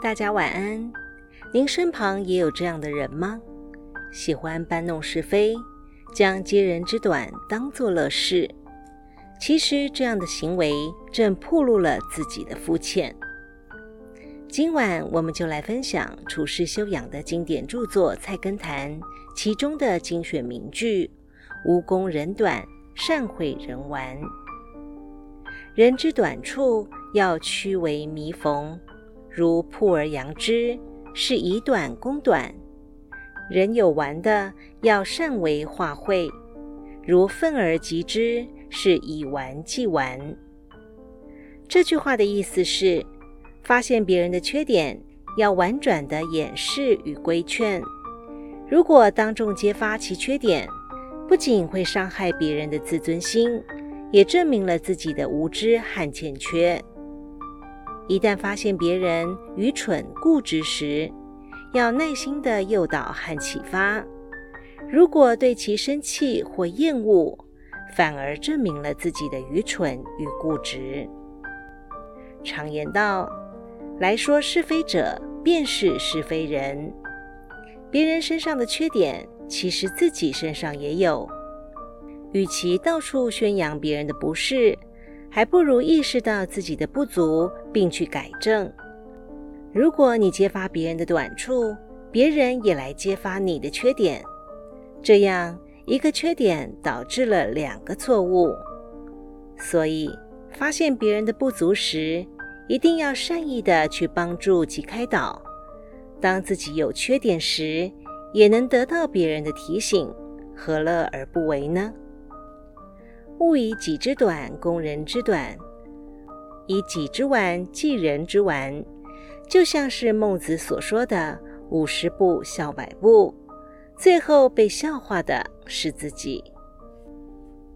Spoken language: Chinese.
大家晚安。您身旁也有这样的人吗？喜欢搬弄是非，将揭人之短当作乐事。其实这样的行为正暴露了自己的肤浅。今晚我们就来分享处世修养的经典著作《菜根谭》其中的精选名句：“无功人短，善毁人完。人之短处，要屈为弥缝。”如曝而扬之，是以短攻短；人有完的，要善为化会；如愤而击之，是以完计完。这句话的意思是：发现别人的缺点，要婉转的掩饰与规劝。如果当众揭发其缺点，不仅会伤害别人的自尊心，也证明了自己的无知和欠缺。一旦发现别人愚蠢固执时，要耐心的诱导和启发。如果对其生气或厌恶，反而证明了自己的愚蠢与固执。常言道：“来说是非者，便是是非人。”别人身上的缺点，其实自己身上也有。与其到处宣扬别人的不是，还不如意识到自己的不足，并去改正。如果你揭发别人的短处，别人也来揭发你的缺点，这样一个缺点导致了两个错误。所以，发现别人的不足时，一定要善意的去帮助及开导；当自己有缺点时，也能得到别人的提醒，何乐而不为呢？勿以己之短攻人之短，以己之完济人之完，就像是孟子所说的“五十步笑百步”，最后被笑话的是自己。